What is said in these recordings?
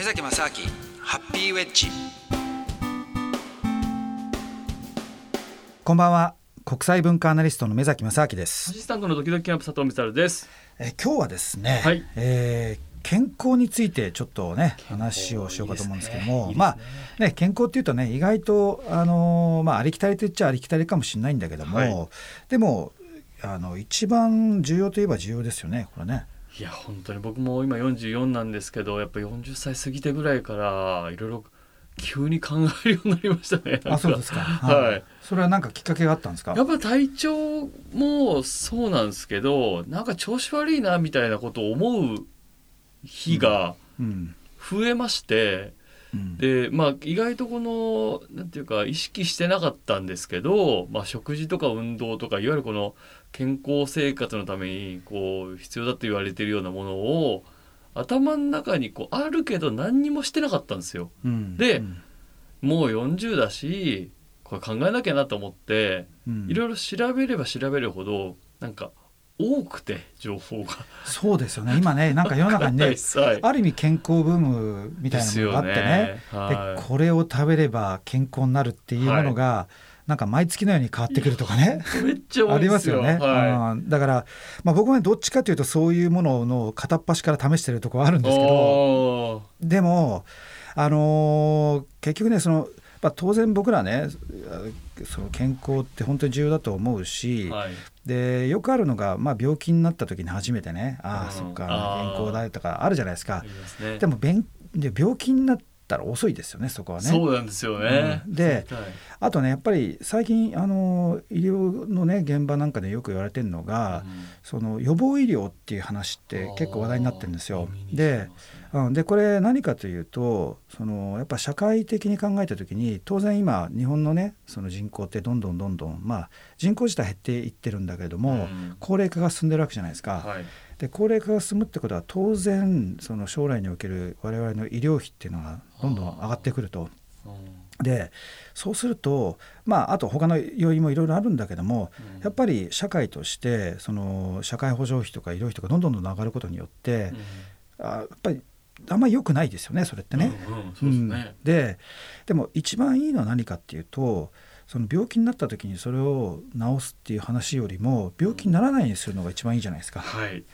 目崎正明ハッピーウェッジ。こんばんは。国際文化アナリストの目崎正明です。アシスタントのドキドキキャンプ佐藤光です。え今日はですね、はい、えー健康についてちょっとね話をしようかと思うんですけども、ねね、まあね。健康っていうとね意外とあのまあありきたりと言っちゃありきたりかもしれないんだけども、はい、でもあの一番重要といえば重要ですよねこれね。いや本当に僕も今44なんですけどやっぱ40歳過ぎてぐらいからいろいろ急に考えるようになりましたね。あそうですか。はい。それは何かきっかけがあったんですか？やっぱ体調もそうなんですけど、なんか調子悪いなみたいなことを思う日が増えまして、うんうん、でまあ意外とこのなんていうか意識してなかったんですけど、まあ、食事とか運動とかいわゆるこの健康生活のためにこう必要だと言われているようなものを頭の中にこうあるけど何にもしてなかったんですよ。うん、で、うん、もう40だしこれ考えなきゃなと思って、いろいろ調べれば調べるほどなんか多くて情報が。そうですよね。今ねなんか世の中にねある意味健康ブームみたいなのがあってね。で、はい、これを食べれば健康になるっていうものが、はいなんか毎月のように変わってくるとかね。ありますよね、はい、だから、まあ、僕はどっちかというとそういうものの片っ端から試してるところあるんですけどでもあのー、結局ねそのまあ、当然僕らねその健康って本当に重要だと思うし、はい、でよくあるのが、まあ、病気になった時に初めてねああそっか健康だとかあるじゃないですか。でね、でもで病気になったら遅いですよねそこはね。そうなんですよね、うん、であとねやっぱり最近あの医療のね現場なんかでよく言われてるのが、うん、その予防医療っていう話って結構話題になってるんですよ。でうん、でこれ何かというとそのやっぱ社会的に考えた時に当然今日本のねその人口ってどんどんどんどんまあ人口自体減っていってるんだけれども、うん、高齢化が進んでるわけじゃないですか。はい、で高齢化が進むってことは当然その将来における我々の医療費っていうのがどんどん上がってくると。でそうするとまああと他の要因もいろいろあるんだけども、うん、やっぱり社会としてその社会保障費とか医療費とかどんどんどんどん上がることによって、うん、あやっぱりあんまり良くないですよねそれってね。ででも一番いいのは何かっていうとその病気になった時にそれを治すっていう話よりも病気にならないようにするのが一番いいじゃないですか。はい、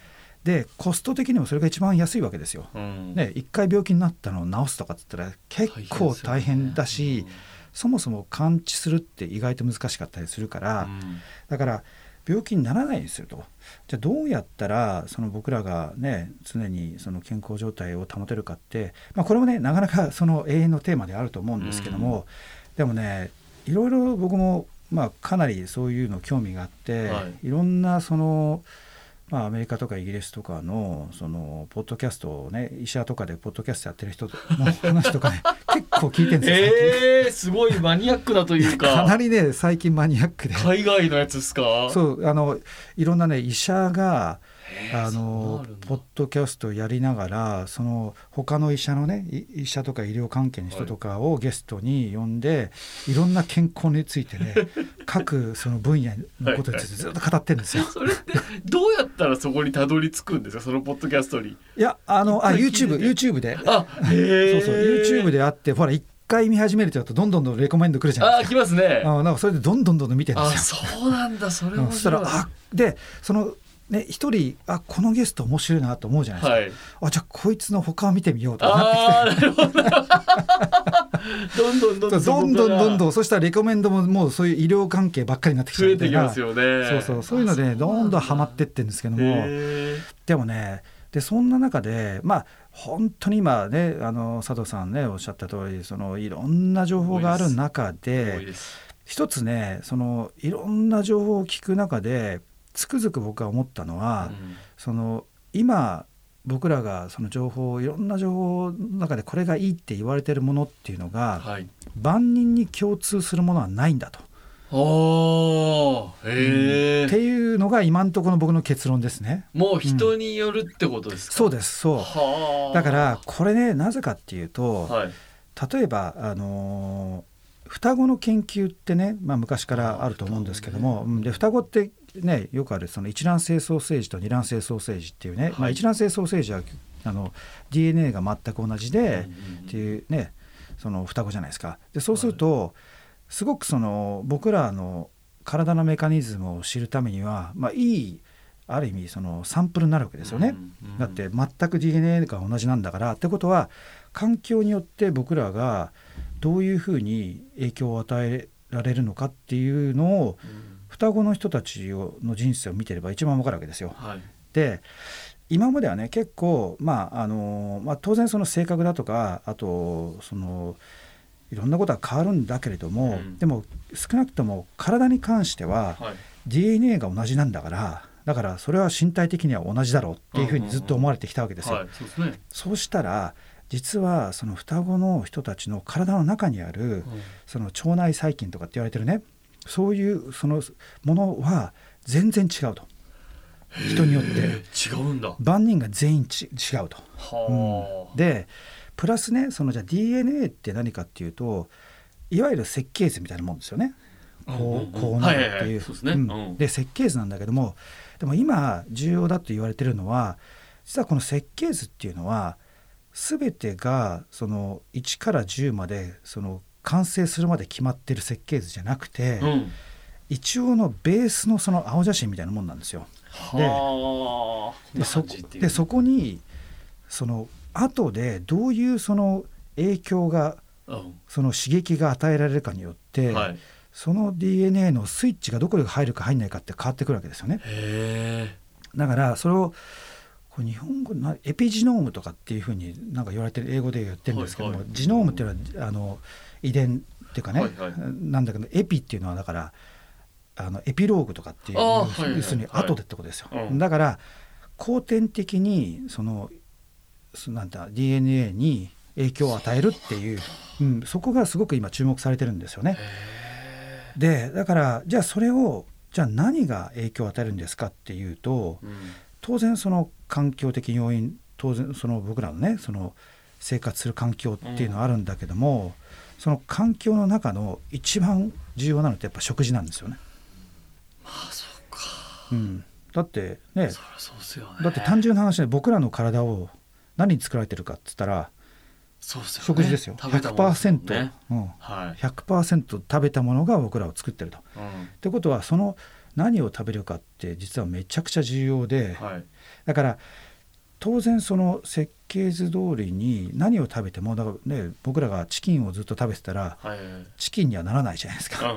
でコスト的にもそれが一番安いわけですよ。うん、ね一回病気になったのを治すとかっつったら結構大変だし、ねうん、そもそも完治するって意外と難しかったりするから、うん、だから病気にならないようにすると。じゃあどうやったらその僕らがね常にその健康状態を保てるかって、まあ、これもねなかなかその永遠のテーマであると思うんですけども、うん、でもねいろいろ僕もまあかなりそういうの興味があって、はい、いろんなそのまあ、アメリカとかイギリスとかのそのポッドキャストをね医者とかでポッドキャストやってる人の 話とかね結構聞いてるんですよ。えー、すごいマニアックだというか。かなりね最近マニアックで。海外のやつですか？そうあのいろんなね医者があのポッドキャストやりながらその他の医者のね医者とか医療関係の人とかをゲストに呼んで、い、ろんな健康についてね 各その分野のことについてずっと語ってるんですよ。それってどうやったらそこにたどり着くんですか？そのポッドキャストに。いやあのあ YouTube, YouTube であそうそう YouTube であってほら一回見始めるとどんどんどんレコメンドくるじゃないですか。あ来ますね。あなんかそれでどんどんどんどん見てるんですよ。そうなんだそれ面白い。そしたらあでそのね、一人あこのゲスト面白いなと思うじゃないですか、はい、あじゃあこいつの他を見てみようとなってきて。ど。ん どんどんどんどんどんどんどんそしたらレコメンドももうそういう医療関係ばっかりになってきてきますよね。そうそうそういうので、ね、どんどんはまってってるんですけども。でもねでそんな中でまあ本当に今ねあの佐藤さんねおっしゃった通りそのいろんな情報がある中で一つねそのいろんな情報を聞く中でつくづく僕は思ったのは、うん、その今僕らがその情報いろんな情報の中でこれがいいって言われてるものっていうのが、はい、万人に共通するものはないんだと。おへうん、っていうのが今のところの僕の結論ですね。もう人によるってことですか、うん、そうですそう。だからこれねなぜかっていうと、はい、例えばあのー、双子の研究ってね、まあ、昔からあると思うんですけども、ね、で双子ってねよくあるその一卵性ソーセージと二卵性ソーセージっていうね、はい、まあ、一卵性ソーセージはあの DNA が全く同じで、っていうねその双子じゃないですか。でそうすると、すごくその僕らの体のメカニズムを知るためには、まあ、いいある意味そのサンプルになるわけですよね。だって全く DNA が同じなんだからってことは環境によって僕らがどういうふうに影響を与えられるのかっていうのを、双子の人たちの人生を見てれば一番わかるわけですよ。はい、で今まではね結構まああの、まあ、当然その性格だとかあとそのいろんなことは変わるんだけれども、うん、でも少なくとも体に関しては、はい、DNA が同じなんだからだからそれは身体的には同じだろうっていうふうにずっと思われてきたわけですよ。そうしたら実はその双子の人たちの体の中にある、その腸内細菌とかって言われてるねそういうそのものは全然違うと。人によって。違うんだ。万人が全員ち違うと。うん、でプラスねそのじゃあ DNA って何かっていうといわゆる設計図みたいなもんですよね。こうこうなるっていう。で設計図なんだけどもでも今重要だと言われてるのは実はこの設計図っていうのは全てがその1から10までその完成するまで決まってる設計図じゃなくて、うん、一応のベースのその青写真みたいなもんなんですよ。でそでそこにその後でどういうその影響が、うん、その刺激が与えられるかによって、はい、その DNA のスイッチがどこで入るか入んないかって変わってくるわけですよね。だからそれを日本語なエピジノームとかっていうふうになんか言われてる英語で言ってるんですけども、はいはい、ジノームっていうのはあの遺伝っていうかね、はいはい、なんだけどエピっていうのはだからあのエピローグとかっていう、要するに後でってことですよ。はいだから後天的にそのなんだ DNA に影響を与えるっていう、うん、そこがすごく今注目されてるんですよね。でだからじゃあそれをじゃあ何が影響を与えるんですかっていうと、うん、当然その環境的要因当然その僕らのねその生活する環境っていうのはあるんだけども、うん、その環境の中の一番重要なのってやっぱ食事なんですよね。まあそうか、うん、だってねそうすよね。だって単純な話で僕らの体を何に作られてるかっつったらそうですよ、ね、食事ですよ。100%、ね。うん。はい、100%食べたものが僕らを作ってると。うん、ってことはその何を食べるかって実はめちゃくちゃ重要で、はい、だから当然その設計図通りに何を食べてもだから、ね、僕らがチキンをずっと食べてたら、はい。はい、チキンにはならないじゃないですか。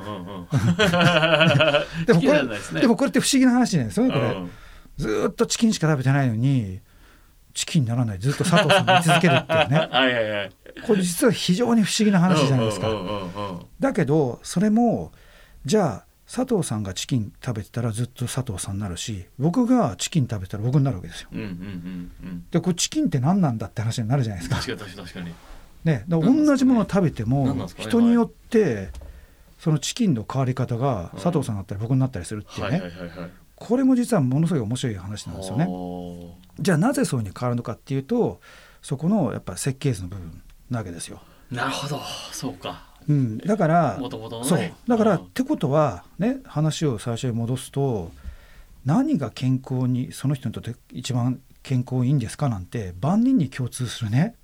でもこれ、ね、でもこれって不思議な話じゃないですかねこれ、うん、ずっとチキンしか食べてないのにチキンにならないずっと佐藤さんが居続けるっていうね。はいはい、はい、これ実は非常に不思議な話じゃないですか。だけどそれもじゃあ佐藤さんがチキン食べてたらずっと佐藤さんになるし僕がチキン食べたら僕になるわけですよ。うんうんうんうん、でこれチキンって何なんだって話になるじゃないですか。確かに確かにね、だ同じものを食べても、ね、人によってそのチキンの変わり方が佐藤さんだったり僕になったりするっていうね、これも実はものすごい面白い話なんですよね。じゃあなぜそういうふうに変わるのかっていうとそこのやっぱ設計図の部分なわけですよ。なるほどそうかうん、だから、ね、そう。だから、ってことはね話を最初に戻すと何が健康にその人にとって一番健康いいんですかなんて万人に共通するね。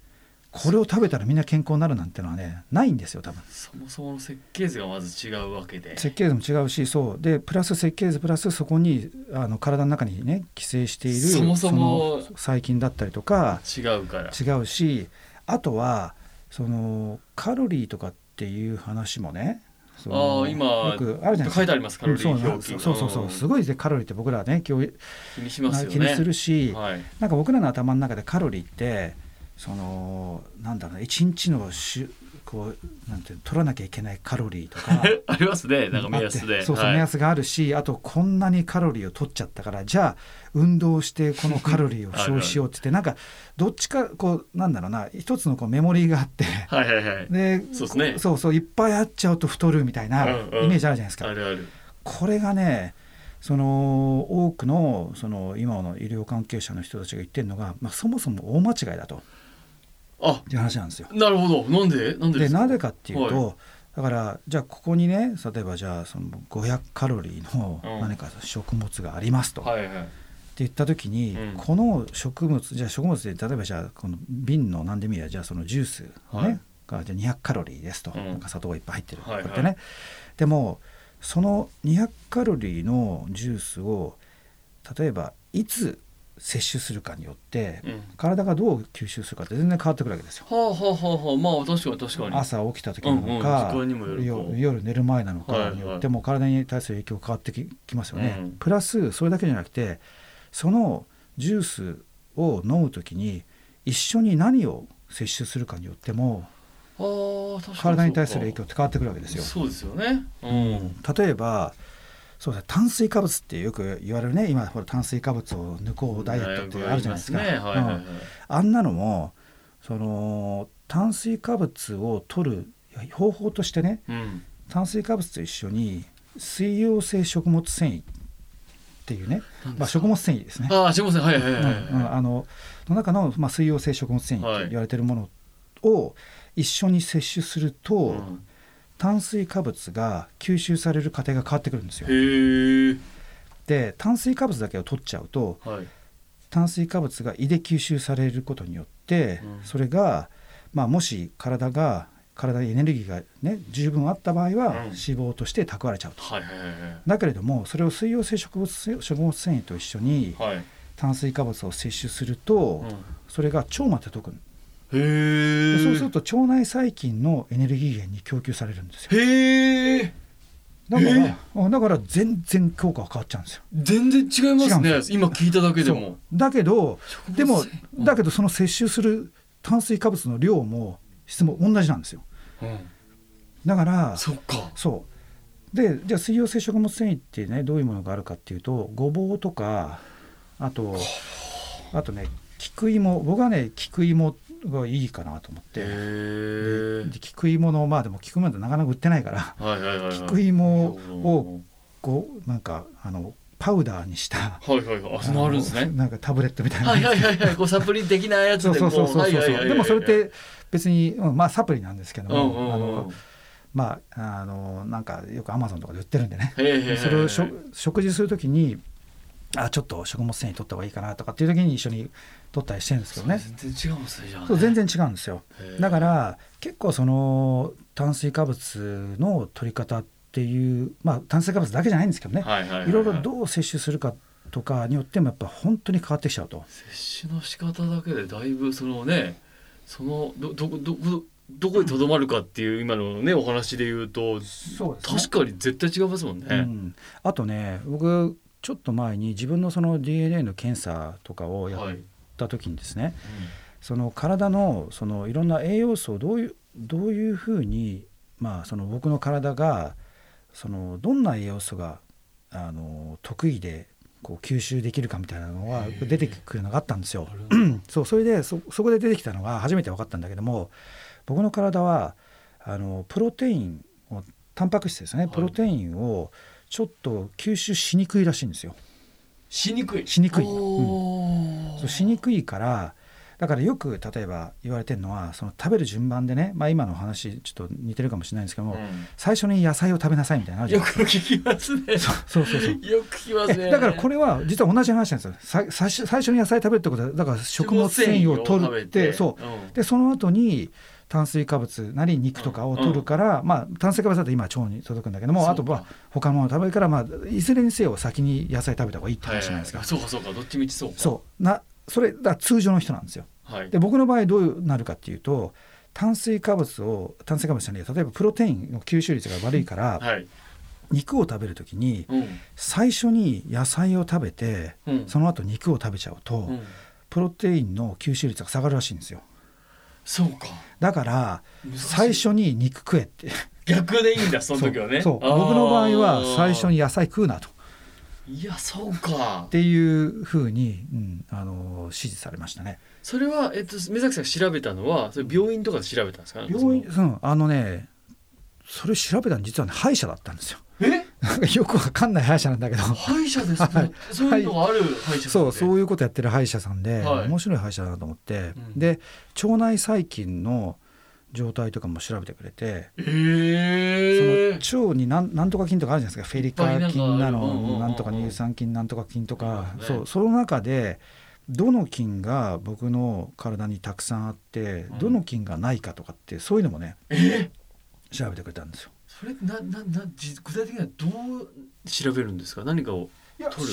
これを食べたらみんな健康になるなんてのはねないんですよ多分。そもそもの設計図がまず違うわけで。設計図も違うしそう。でプラス設計図プラスそこにあの体の中にね寄生しているそもそも細菌だったりとか違うから。違うしあとはそのカロリーとかってっていう話もねあ今よくあるじゃないですか。書いてありますカロリー表記そうそうそう。すごいでカロリーって僕らはね気にしますよね。気にするし、はい、なんか僕らの頭の中でカロリーってそのなんだろうね一日のしこうなんて取らなきゃいけないカロリーとか。ありますねなんか目安で。そうそう、はい、目安があるしあとこんなにカロリーを取っちゃったからじゃあ運動してこのカロリーを消費しようって言ってなんかどっちかこうなんだろうな一つのこうメモリーがあってはいはいはい。でそうですね。そうそういっぱいあっちゃうと太るみたいなイメージあるじゃないですか。あるある。これがねその多くのその今の医療関係者の人たちが言ってるのが、まあ、そもそも大間違いだと。あ。っていう話なんですよ。なるほど。なんで？なんででなぜかっていうと、はい、だからじゃあここにね例えばじゃあその500カロリーの何か食物がありますと。はいはい、言った時に、うん、この植物じゃあ食物で例えばじゃあこの瓶の何でもいいやじゃあそのジュースね、はい、がじゃあ200カロリーですと、うん、なんか砂糖がいっぱい入ってる、はいはい、こうやってね。でもその200カロリーのジュースを例えばいつ摂取するかによって、うん、体がどう吸収するかって全然変わってくるわけですよ。はあはあはあまあ確かに確かに。朝起きた時なのか、うんうん、夜寝る前なのかによっても体に対する影響変わってききますよね。うん、プラスそれだけじゃなくてそのジュースを飲む時に一緒に何を摂取するかによっても体に対する影響って変わってくるわけですよ。そうですよね、うん、例えばそうだ炭水化物ってよく言われるね。今ほら炭水化物を抜こうダイエットってあるじゃないですか。あんなのもその炭水化物を取る方法としてね、うん、炭水化物と一緒に水溶性食物繊維っていうね、まあ、食物繊維ですね。あ食物繊維。はいはいはい、はいうん、あのの中の、まあ、水溶性食物繊維って言われてるものを一緒に摂取すると、うん、炭水化物が吸収される過程が変わってくるんですよ。で炭水化物だけを取っちゃうと、はい、炭水化物が胃で吸収されることによって、うん、それが、まあ、もし体が体にエネルギーが、ね、十分あった場合は脂肪として蓄えちゃうと、だけれどもそれを水溶性食物食物繊維と一緒に炭水化物を摂取すると、うん、それが腸まで届くへそうすると腸内細菌のエネルギー源に供給されるんですよ。へえだからだから全然効果が変わっちゃうんですよ。全然違いますね。今聞いただけでも。だけどでもだけどその摂取する炭水化物の量も質も同じなんですよ、うん、だからそっか。そう。でじゃあ水溶性食物繊維ってねどういうものがあるかっていうとごぼうとかあとあとね菊芋。僕はね菊芋がいいかなと思ってで菊芋のまあでも菊芋ってなかなか売ってないから、はいはいはいはい、菊芋をこうなんかあのパウダーにした、はいはいはい、あそのあるんですね。なんかタブレットみたいな。はいはいはいはい、こうサプリ的なやつでそう そうそうそうそう。でもそれって別に、うん、まあサプリなんですけども、うんうんうん、あのまああのなんかよくアマゾンとかで売ってるんでね。それを食事するときに。あちょっと食物繊維取った方がいいかなとかっていう時に一緒に取ったりしてるんですけどね。全然違うんですね。そう全然違うんですよ。だから結構その炭水化物の取り方っていうまあ炭水化物だけじゃないんですけどね、はいはい、いろいろどう摂取するかとかによってもやっぱ本当に変わってきちゃうと。摂取の仕方だけでだいぶそのねそのどどどどこにとどまるかっていう今のねお話で言うとそう、ね、確かに絶対違いますもんね、うん、あとね僕ちょっと前に自分のその DNA の検査とかをやった時にですね、はいうん、その体のそのいろんな栄養素をどういうどういうふうに、まあ、その僕の体がそのどんな栄養素があの得意でこう吸収できるかみたいなのが出てくるのがあったんですよ。そうそれでそこで出てきたのが初めて分かったんだけども僕の体はあのプロテインをタンパク質ですね。プロテインを、はいちょっと吸収しにくいらしいんですよ。しにくい。しにくい、うん、そうしにくいからだからよく例えば言われてるのはその食べる順番でね、まあ、今の話ちょっと似てるかもしれないんですけども、うん、最初に野菜を食べなさいみたいなよく聞きますね。そうそうそうよく聞きますね。だからこれは実は同じ話なんですよ。さ最初に野菜食べるってことはだから食物繊維を取るって。そう、うん、でその後に炭水化物なり肉とかを取るから、うん、まあ炭水化物だと今腸に届くんだけどもあとは他のもの食べるから、まあ、いずれにせよ先に野菜食べた方がいいって話じゃないですか。そうかそうかどっちみちそうそう。なそれだ通常の人なんですよ。はい、で僕の場合どうなるかっていうと炭水化物を炭水化物じゃない例えばプロテインの吸収率が悪いから、はい、肉を食べる時に、うん、最初に野菜を食べて、うん、その後肉を食べちゃうと、うん、プロテインの吸収率が下がるらしいんですよ。そうか。だから最初に肉食えって。逆でいいんだその時はね。そう。僕の場合は最初に野菜食うなと。いやそうか。っていうふうに、うん、あの指示されましたね。それは、えっと、目崎さん調べたのはそれ病院とかで調べたんですか、病院うんあのねそれ調べたの実はね歯医者だったんですよ。えよくわかんない歯医者なんだけど。歯医者ですか、はい、そういうのがある歯医者そうそういうことやってる歯医者さんで、はい、面白い歯医者だなと思って、うん、で腸内細菌の状態とかも調べてくれて、えー、その腸に何何とか菌とかあるじゃないですか。フェリカ菌なのなんとか乳酸菌なんとか菌とか、ね。そうその中でどの菌が僕の体にたくさんあってうん。どの菌がないかとかってそういうのもねえ調べてくれたんですよ。それなななじ具体的にはどう調べるんですか？何かを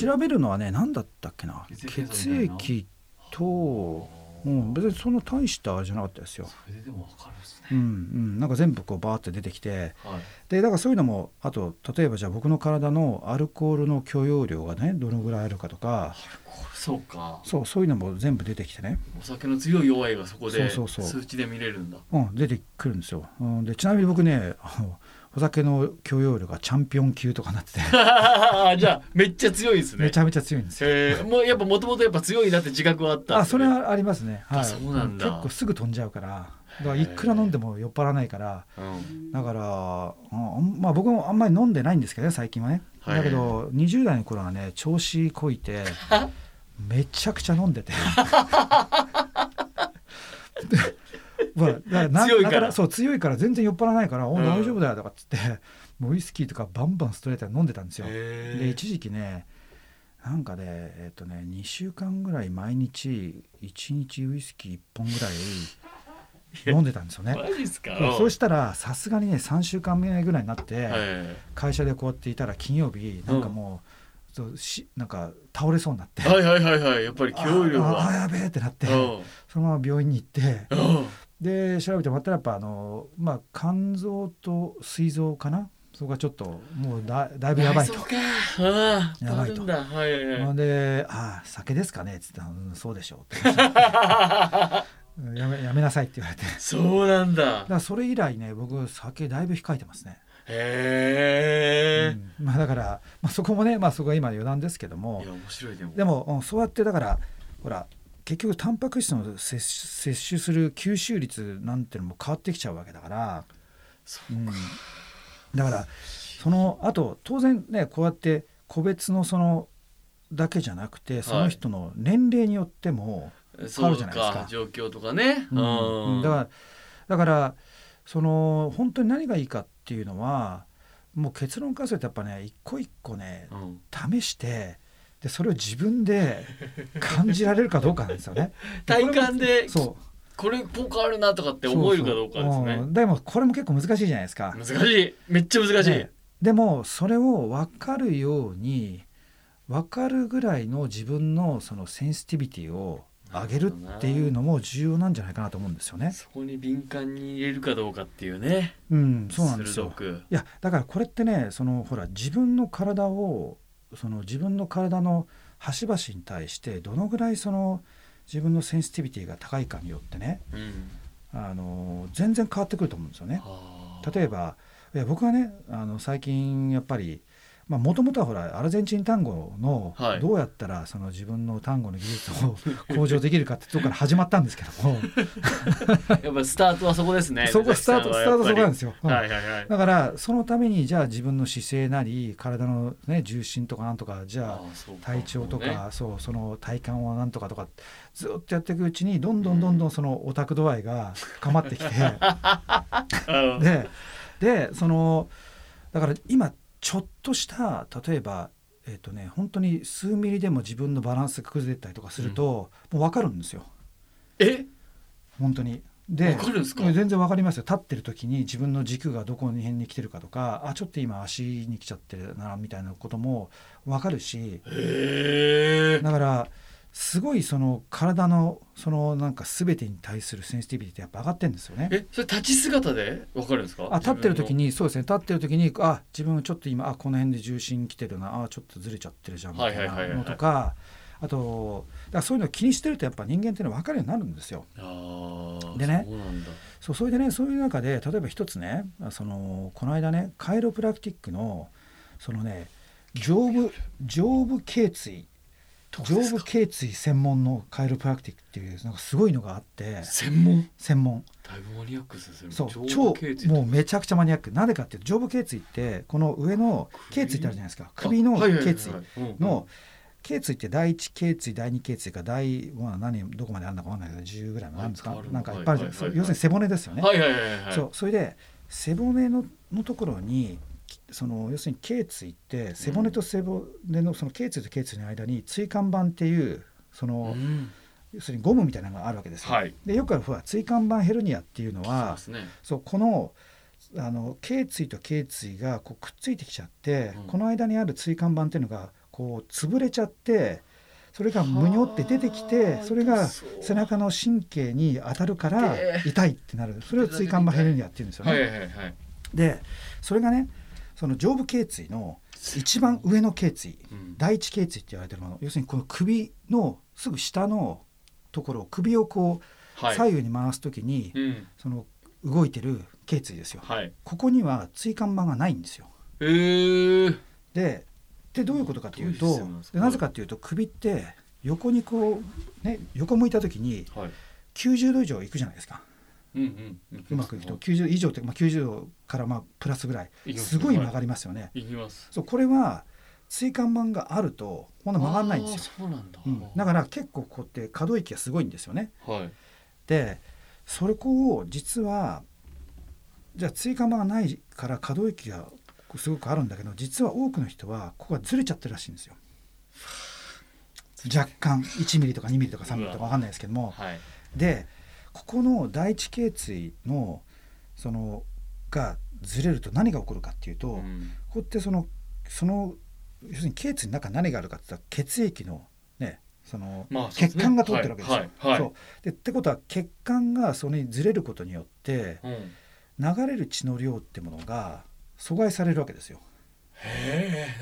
調べるのはね何だったっけな？血液と、うん、別にそんな大したあれじゃなかったですよ。それででもわかるんですね、うんうん、なんか全部こうバーって出てきてはい。でだからそういうのもあと例えばじゃあ僕の体のアルコールの許容量がねどのぐらいあるかとか。そうか。そうそういうのも全部出てきてね、お酒の強い弱いがそこでそうそうそう。数値で見れるんだ。うん、出てくるんですよ。うん、でちなみに僕ねあのお酒の許容量がチャンピオン級とかなってて。じゃあめっちゃ強いですね。めちゃめちゃ強いんですよ。えー、もうやっぱもともとやっぱ強いなって自覚はあったんあそれはありますね。はい、あそうなんだ。結構すぐ飛んじゃうから。だからいくら飲んでも酔っ払わないから。うん。だから、うんまあ僕もあんまり飲んでないんですけどね最近はね。はい。だけど20代の頃はね調子こいて めちゃくちゃ飲んでて。強いから。だそう強いから全然酔っ払わないから「おうん大丈夫だよ」とかっつってもうウイスキーとかバンバンストレートで飲んでたんですよ。で一時期ねなんかねえっ、とね2週間ぐらい毎日1日ウイスキー1本ぐらい飲んでたんですよね。そうしたらさすがにね3週間目ぐらいになって、はい。会社でこうやっていたら金曜日なんかもう,、そうしなんか倒れそうになって、はいはいはいはい。やっぱりあ許容量はああやべえってなってうん。そのまま病院に行ってうんで調べてもらったらやっぱあの、まあ、肝臓と膵臓かな？そこがちょっともうだだいぶやばいと。そう。か。ああやばいと。で「ああ酒ですかね」っつって「うんそうでしょう」やめやめなさいって言われて。だそうなんだからそれ以来ね僕酒だいぶ控えてますね、へえ、うん。まあ、だから、まあ、そこもね、まあ、そこは今余談ですけども。いや面白いでも。でも、うんそうやってだからほら結局タンパク質の摂摂取する吸収率なんてのも変わってきちゃうわけだから、そううん、だからそのあと当然ねこうやって個別のそのだけじゃなくてその人の年齢によっても、そうじゃないですか。か状況とかね。うん。うん。だからだからその本当に何がいいかっていうのはもう結論からするとやっぱね一個一個ねうん。試してでそれを自分で感じられるかどうかなんですよね。体感でそうこれ効果あるなとかって思えるかどうかですねそうそううんでもこれも結構難しいじゃないですか。難しいめっちゃ難しい、ねでもそれを分かるように分かるぐらいの自分のそのセンシティビティを上げるっていうのも重要なんじゃないかなと思うんですよね。そこに敏感に入れるかどうかっていうねうん、そうなんですよ。いやだからこれってねそのほら自分の体をその自分の体の端々に対してどのぐらいその自分のセンシティビティが高いかによってねうんあの全然変わってくると思うんですよね。例えばいや僕はねあの最近やっぱりもともとはほらアルゼンチン単語のはい。どうやったらその自分の単語の技術を 向上できるかってとこから始まったんですけども。やっぱスタートはそこですねそこスタートスタートそこなんですよ。うん。はいはいはい。だからそのためにじゃあ自分の姿勢なり体の、ね、重心とかなんとかじゃあ体調とかそうその体幹はなんとかとかずっとやっていくうちにどんどんどんどん。そのオタク度合いが 深まってきて。うん。ででそのだから今ちょっとした例えばえっ、とね本当に数ミリでも自分のバランスが崩れたりとかすると、もう分かるんですよ。え？本当に。で全然わかりますよ。立ってる時に自分の軸がどこの辺に来てるかとかあちょっと今足に来ちゃってるなみたいなこともわかるし。だからすごいその体のそのなんか全てに対するセンシティビティってやっぱ上がってるんですよね。えそれ立ち姿で？わかるんですか？あ立ってる時ににそうですね。立ってる時にあ自分ちょっと今あこの辺で重心来てるな。あちょっとずれちゃってるじゃんみたいなのとかあとだそういうのを気にしてるとやっぱ人間っていうのは分かるようになるんですよ。あーでねそうそれでねそういう中で例えば一つねそのこの間ねカイロプラクティックのそのね上部上部頸椎上部頸椎専門のカイロプラクティックっていうなんかすごいのがあって専門？専門。だいぶマニアックですねそう上超もうめちゃくちゃマニアック。なぜかっていうと上部頸椎ってこの上の頸椎ってあるじゃないですか。首の頸椎。の頸椎って第一頸椎第二頸椎が第、まあ、何どこまであるのか分かんないけど10ぐらいもあるんですか、なんかいっぱいある、要するに背骨ですよね。はいはいはいはい、そうそれで背骨ののところにその要するに頸椎って背骨と背骨のその頸椎と頸椎の間に椎間板っていうその、うん、要するにゴムみたいなのがあるわけですよ。はい、でよくあるほら椎間板ヘルニアっていうのは、ね、そうこのあの頸椎と頸椎がこうくっついてきちゃって、うん、この間にある椎間板っていうのがこう潰れちゃってそれがむにょって出てきてそれが背中の神経に当たるから痛いってなる。それを椎間板ヘルニアっていうんですよね。はいはいはい、でそれがねその上部頸椎の一番上の頸椎、うん、第一頸椎って言われてるもの要するにこの首のすぐ下のところ首をこう、はい、左右に回す時に、うん、その動いてる頸椎ですよ、はい、ここには椎間板がないんですよ。えー、ででどういうことかというとなぜかというと首って横にこうね横向いた時に90度以上いくじゃないですか。うんうん、うまくいくと。90以上って、まあ、90度からまあプラスぐらい。すごい曲がりますよね。そうこれは椎間板があるとこんな曲がらないんですよ。そうなんだ、うん、だから結構こうやって可動域がすごいんですよね。はい、でそれこを実はじゃあ椎間板がないから可動域がすごくあるんだけど実は多くの人はここがずれちゃってるらしいんですよ。若干1ミリとか2ミリとか3ミリとか分かんないですけども、はい、でここの第一頸椎のそのがずれると何が起こるかっていうと、うん、こうやってそのその要するに頸椎の中に何があるかって言ったら血液のねその、まあ血管が通ってるわけですよ。はいはいはい、そう。でってことは血管がそれにずれることによって、うん、流れる血の量ってものが阻害されるわけですよ。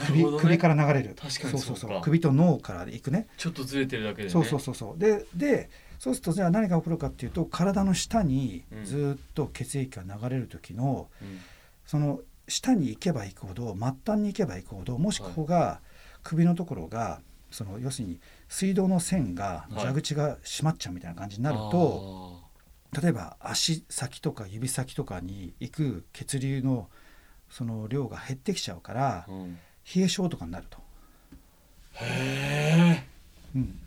首ね、首から流れる。確かにそうそうそう首と脳からいくね。ちょっとずれてるだけで、ね、そうそうそうそう。ででそうするとじゃあ何が起こるかっていうと体の下にずっと血液が流れる時の、うん、その下に行けば行くほど末端に行けば行くほどもしここが首のところがその要するに水道の線が蛇口が閉まっちゃうみたいな感じになると、はい、例えば足先とか指先とかに行く血流のその量が減ってきちゃうから、うん、冷え性とかになると。へえ、うん、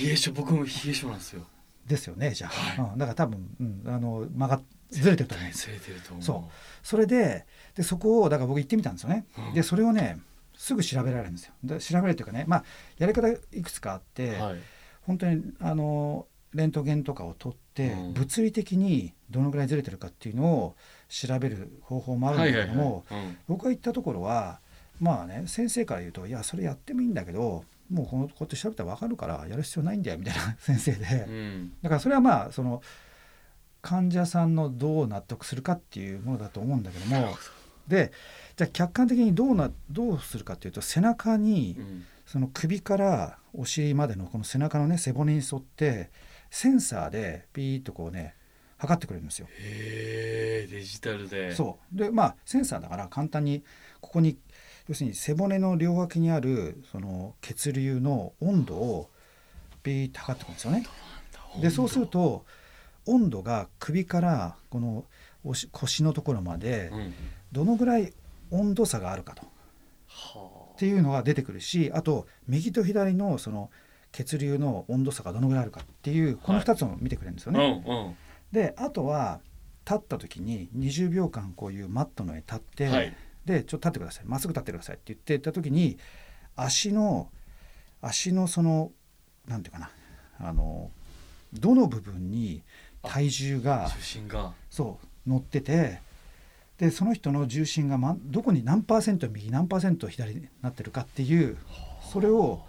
冷え性僕も冷え性なんですよ。ですよねじゃあ、はい、うん、だから多分、うん、あの曲がずれてると思う。ずれてると思う。そうそれででそこをだから僕行ってみたんですよね。うん、でそれをねすぐ調べられるんですよ。で調べるというかねまあやり方いくつかあって、はい、本当にあのレントゲンとかを取って、うん、物理的にどのぐらいずれてるかっていうのを調べる方法もあるんだけども、僕が行ったところはまあね先生から言うといやそれやってもいいんだけどもうこのこうやって調べたら分かるからやる必要ないんだよみたいな 先生で、うん、だからそれはまあその患者さんのどう納得するかっていうものだと思うんだけどもでじゃあ客観的にどうなどうするかっていうと背中に、うん、その首からお尻までのこの背中のね背骨に沿ってセンサーでピーッとこうね測ってくれるんですよ。へデジタルで。そう。でまあセンサーだから簡単にここに要するに背骨の両脇にあるその血流の温度をピーッと測ってくるんですよね。でそうすると温度が首からこの腰のところまでどのぐらい温度差があるかと、っていうのが出てくるしあと右と左のその血流の温度差がどのぐらいあるかっていうこの2つを見てくれるんですよね。はいうんうん。であとは立った時に20秒間こういうマットの上に立って、はい、でちょっと立ってください。まっすぐ立ってくださいって言ってた時に足の足のそのなんていうかなあのどの部分に体重が重心が。そう乗っててでその人の重心が、ま、どこに何パーセント右何パーセント左になってるかっていうそれを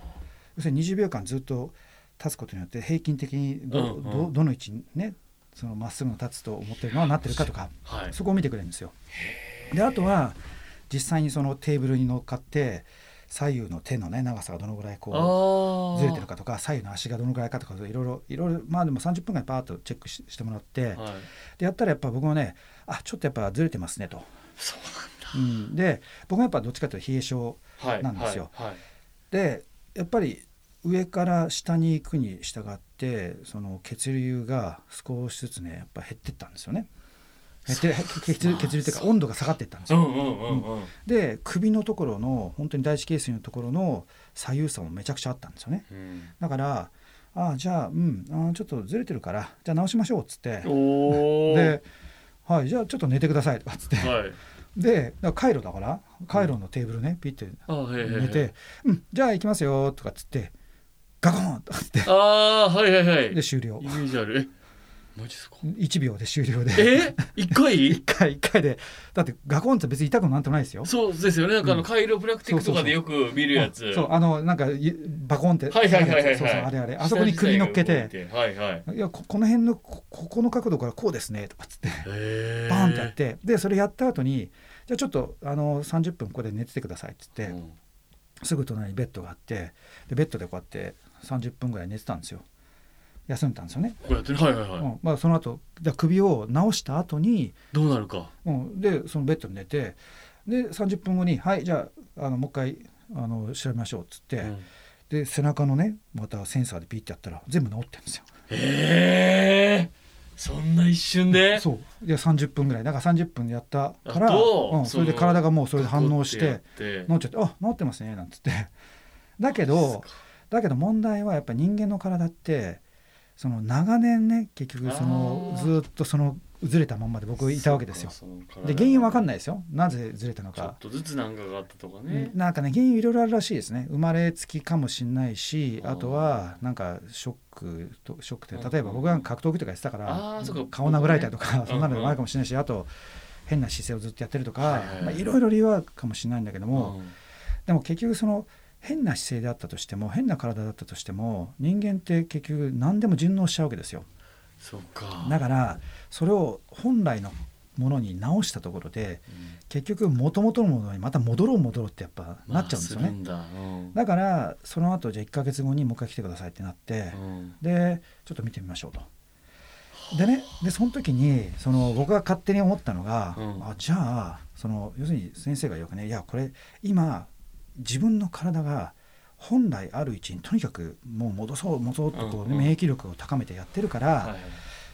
要するに20秒間ずっと立つことによって平均的にどうんうん、どどの位置にねそのまっすぐの立つと思ってるのはなってるかとか、はい、そこを見てくれるんですよ。であとは実際にそのテーブルに乗っかって左右の手のね長さがどのぐらいこうずれてるかとか左右の足がどのぐらいかとかいろいろいろいろまあでも30分間パーッとチェックしてもらって、はい、でやったらやっぱ僕もねあちょっとやっぱずれてますねと。そうなんだ、うん、で僕はやっぱどっちかというと冷え性なんですよ。はいはい、でやっぱり上から下に行くに従ってその血流が少しずつねやっぱ減ってったんですよね。血流血流っていうか温度が下がっていったんですよ。で首のところの本当に第一頸椎のところの左右差もめちゃくちゃあったんですよね。うん、だからあじゃあうんあちょっとずれてるからじゃあ直しましょうっつって。で、はい、じゃあちょっと寝てくださいとかっつって。はい。でカイロだからカイロのテーブルね、ピッて寝て「うんじゃあ行きますよ」とかっつってガコンとかって。ああはいはいはい。で終了。イメージあるマジですか？1秒で終了で。え？一回？一回一回で。だってガコンって別に痛くなんてないですよ。そうですよね。なんかあの、カイロプラクティックとかでよく見るやつ。そうあのなんかバコンって。はいはいはいはい、そうそうあれあれ。あそこに首乗っけて。はいはい。いやここの辺のここの角度からこうですね。とかっつってバーンってやって。でそれやった後にじゃあちょっとあの30分ここで寝ててくださいっつって、うん、すぐ隣にベッドがあってでベッドでこうやって30分ぐらい寝てたんですよ休んだんですよね。こうやってはいはいはい。うん、まあその後じゃ首を直した後にどうなるか。うん、でそのベッドに寝てで30分後にはいじゃああのもう一回あの調べましょうっつって、うん、で背中のねまたセンサーでピッてやったら全部治ってるんですよ。へえ。そんな一瞬で？そう。いや30分ぐらい。だから30分やったから、うん、それで体がもうそれで反応して治っちゃって「あ治ってますね」なんつって。だけどだけど問題はやっぱり人間の体ってその長年ね結局そのずっとそのずれたままで僕いたわけですよ。で原因わかんないですよ。なぜずれたのか。ちょっとずつ何かがあったとかね。なんかね原因いろいろあるらしいですね。生まれつきかもしれないしあとはなんかショックとショックって例えば僕が格闘技とかやってたから顔殴られたりとかそんなのもあるかもしれないしあと変な姿勢をずっとやってるとかいろいろ理由はかもしれないんだけどもでも結局その。変な姿勢であったとしても変な体だったとしても人間って結局何でも順応しちゃうわけですよ。そうか。だからそれを本来のものに直したところで、うん、結局もともとのものにまた戻ろう戻ろうってやっぱなっちゃうんですよね、まあうん、だからその後じゃあ1か月後にもう一回来てくださいってなって、うん、でちょっと見てみましょうと。でねでその時にその僕が勝手に思ったのが、あじゃあその要するに先生が言うね。いやこれ今自分の体が本来ある位置にとにかくもう戻そう戻そうとこう、ね、免疫力を高めてやってるから、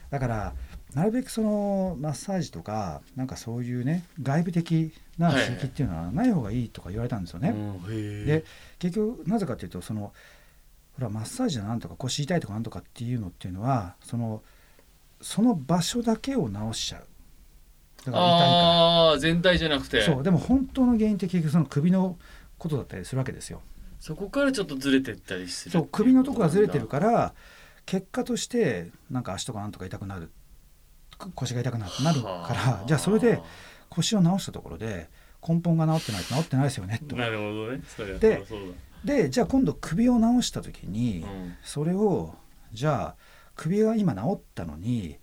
だからなるべくそのマッサージとかなんかそういうね外部的な刺激っていうのはない方がいいとか言われたんですよね。で結局なぜかというとそのほらマッサージなんとか腰痛いとかなんとかっていうのっていうのはそのその場所だけを治しちゃう。だから痛いから。あ全体じゃなくて。そうでも本当の原因って結局その首のことだったりするわけですよ。そこからちょっとずれてったりするそう首のとこがずれてるから結果としてなんか足とかなんとか痛くなる。腰が痛くなるから。じゃあそれで腰を治したところで根本が治ってないと治ってないですよねと。なるほどね。ででじゃあ今度首を治した時に、うん、それをじゃあ首が今治ったのに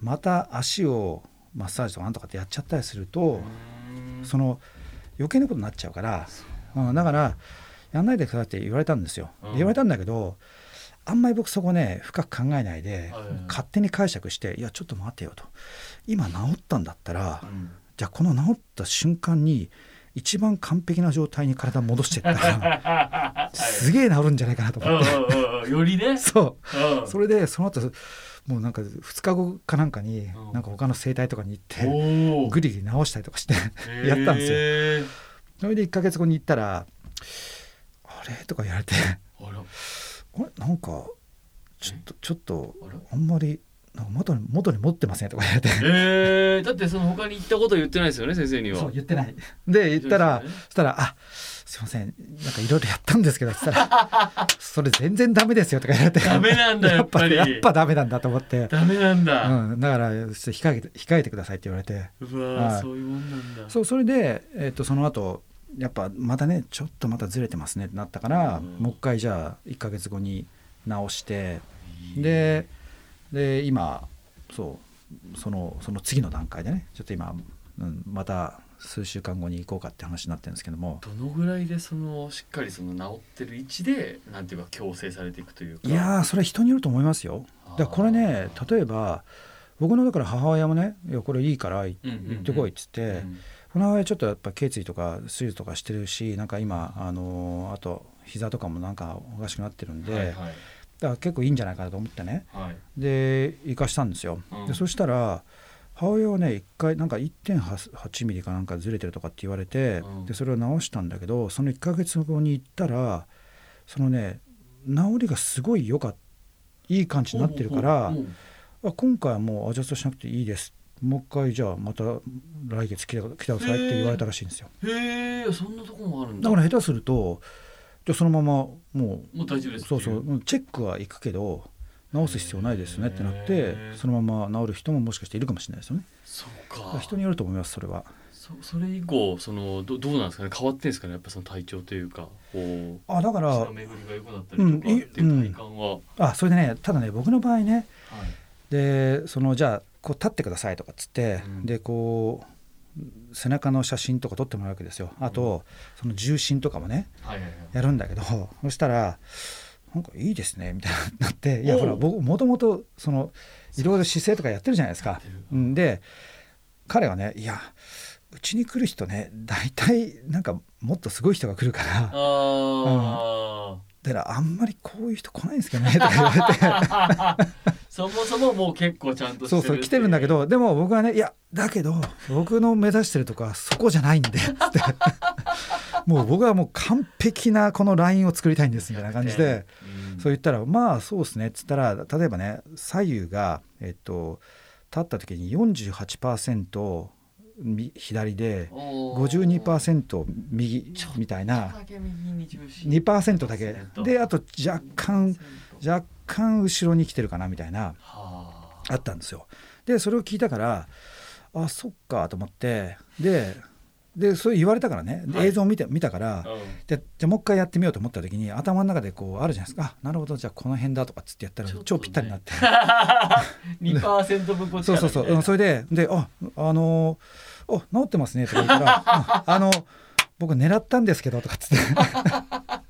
また足をマッサージとかなんとかってやっちゃったりするとその余計なことになっちゃうから、うん、だからやんないでくださいって言われたんですよ。言われたんだけどあんまり僕そこね深く考えないで、勝手に解釈して「いやちょっと待てよ」と「今治ったんだったら、うん、じゃあこの治った瞬間に一番完璧な状態に体戻してったら すげえ治るんじゃないかなと思って。よりね。そう。それでその後もうなんか2日後かなんかになんか他の整体とかに行ってグリグリ治したりとかしてやったんですよ。それで1か月後に行ったら「あれ?」とか言われて「あれ？なんかちょっとちょっとあんまりなんか元に元に持ってません。とか言われて。えー、だってその他に言ったこと言ってないですよね先生には。そう言ってない。で言ったら、ね、そしたら「あすいません。なんかいろいろやったんですけど」そしたら「それ全然ダメですよ」とか言われて。ダメなんだやっぱり。やっぱダメなんだと思って。ダメなんだ、うん、だから控え控えてくださいって言われて。うわそういうもんなんだ。そうそれで、えー、っとその後やっぱまたねちょっとまたずれてますねってなったから、うん、もう一回じゃあ1か月後に直してでで今そうそのその次の段階でねちょっと今、うん、また数週間後に行こうかって話になってるんですけども。どのぐらいでそのしっかりその治ってる位置でなんていうか矯正されていくというか。いやそれは人によると思いますよ。だからこれね例えば僕のだから母親もね「いやこれいいから行ってこい」っつって、うんうんうんこの親ちょっとやっぱ頸椎とか手術とかしてるしなんか今あのあと膝とかもなんかおかしくなってるんで、はいはい、だから結構いいんじゃないかなと思ってね、はい、で行かしたんですよ、うん、でそしたら母親はね1回なんか1.8ミリかなんかずれてるとかって言われて、うん、でそれを直したんだけどその1ヶ月後に行ったらそのね治りがすごい良かったいい感じになってるから、あ今回はもうアジャストしなくていいです。もう一回じゃあまた来月来て来てくださいって言われたらしいんですよ。へえそんなとこもあるんだ。だから下手するとじゃそのままもうもう大丈夫ですそうそうチェックは行くけど直す必要ないですねってなってそのまま治る人ももしかしているかもしれないですよね。そうか。人によると思いますそれは。そそれ以降そのどどうなんですかね？変わってんですかねやっぱその体調というかこうあだから巡りが良くなったりとかっていう体感は、うん、あそれでねただね僕の場合ね、はい、でそのじゃあこう立ってくださいとかっつって、うん、でこう背中の写真とか撮ってもらうわけですよ。あと、その重心とかもね、はいはいはい、やるんだけどそしたらなんかいいですねみたいになっていやほら僕もともとそのいろいろ姿勢とかやってるじゃないですか。で彼はねいやうちに来る人ね大体なんかもっとすごい人が来るから。あだからあんまりこういう人来ないんですけどねとか言われて そもそももう結構ちゃんとそうそう来てるんだけどでも僕はねいやだけど僕の目指してるとこはそこじゃないんで もう僕はもう完璧なこのラインを作りたいんですみたいな感じで、うん、そう言ったらまあそうですねっつったら例えばね左右がえっと立った時に48%左で52%右みたいな。2%だけ。であと若干若干後ろに来てるかなみたいなあ。ったんですよ。でそれを聞いたからあそっかと思ってででそう言われたからね、映像を見て見たから、でじゃあもう一回やってみようと思った時に頭の中でこうあるじゃないですか。あなるほどじゃあこの辺だとかっつってやったら超ぴったりになって、ね、2%分こっちそうそうそう、それででああのー「お治ってますね」とか言ったら「あの僕狙ったんですけど」とかっつって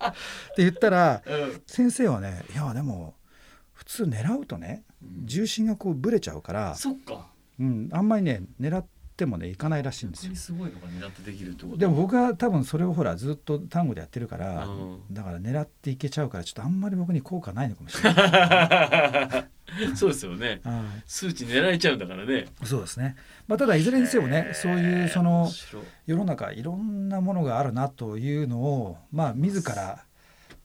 って言ったら、うん、先生はね「いやでも普通狙うとね重心がこうぶれちゃうから、そっか、うん、あんまりね狙ってもねいかないらしいんですよ。すごいのが狙ってできるってこと？でも僕は多分それをほらずっと単語でやってるから、うん、だから狙っていけちゃうからちょっとあんまり僕に効果ないのかもしれない。そうですよね、数値狙えちゃうんだからね。そうですね、まあ、ただいずれにせよねそういうその世の中いろんなものがあるなというのをまあ自ら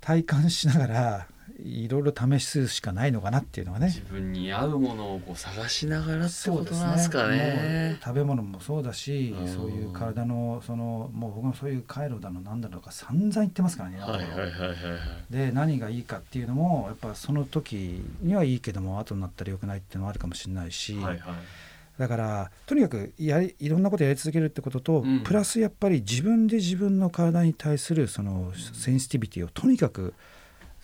体感しながらいろいろ試すしかないのかなっていうのはね。自分に合うものをこう探しながらってことなんですかね、ね、食べ物もそうだし、うん、そういう体のそのもう僕もそういう回路だのなんだろうか散々言ってますからね、はいはいはいはい、で何がいいかっていうのもやっぱその時にはいいけども後になったらよくないっていうのもあるかもしれないし、はいはい。だからとにかくやいろんなことやり続けるってことと、うん、プラスやっぱり自分で自分の体に対するそのセンシティビティをとにかく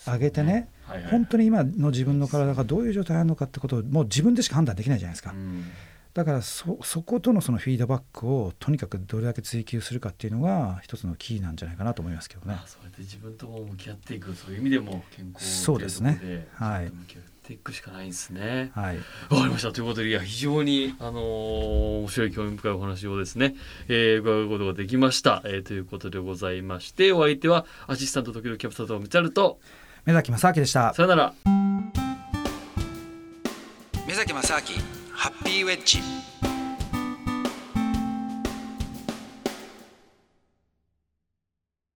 上げてね、はいはい、本当に今の自分の体がどういう状態なのかってことをもう自分でしか判断できないじゃないですか。うんだからそそことのそのフィードバックをとにかくどれだけ追求するかっていうのが一つのキーなんじゃないかなと思いますけどね。そうやって自分とも向き合っていくそういう意味でも健康そうですね。はい。向き合っていくしかないんですね。はい。わかりましたということでいや非常にあのー、面白い興味深いお話をですね、えー、伺うことができました、えー、ということでございましてお相手はアシスタント時々キャプターとミチャルと目崎正明でした。さよなら。目崎正明ハッピーウェッジ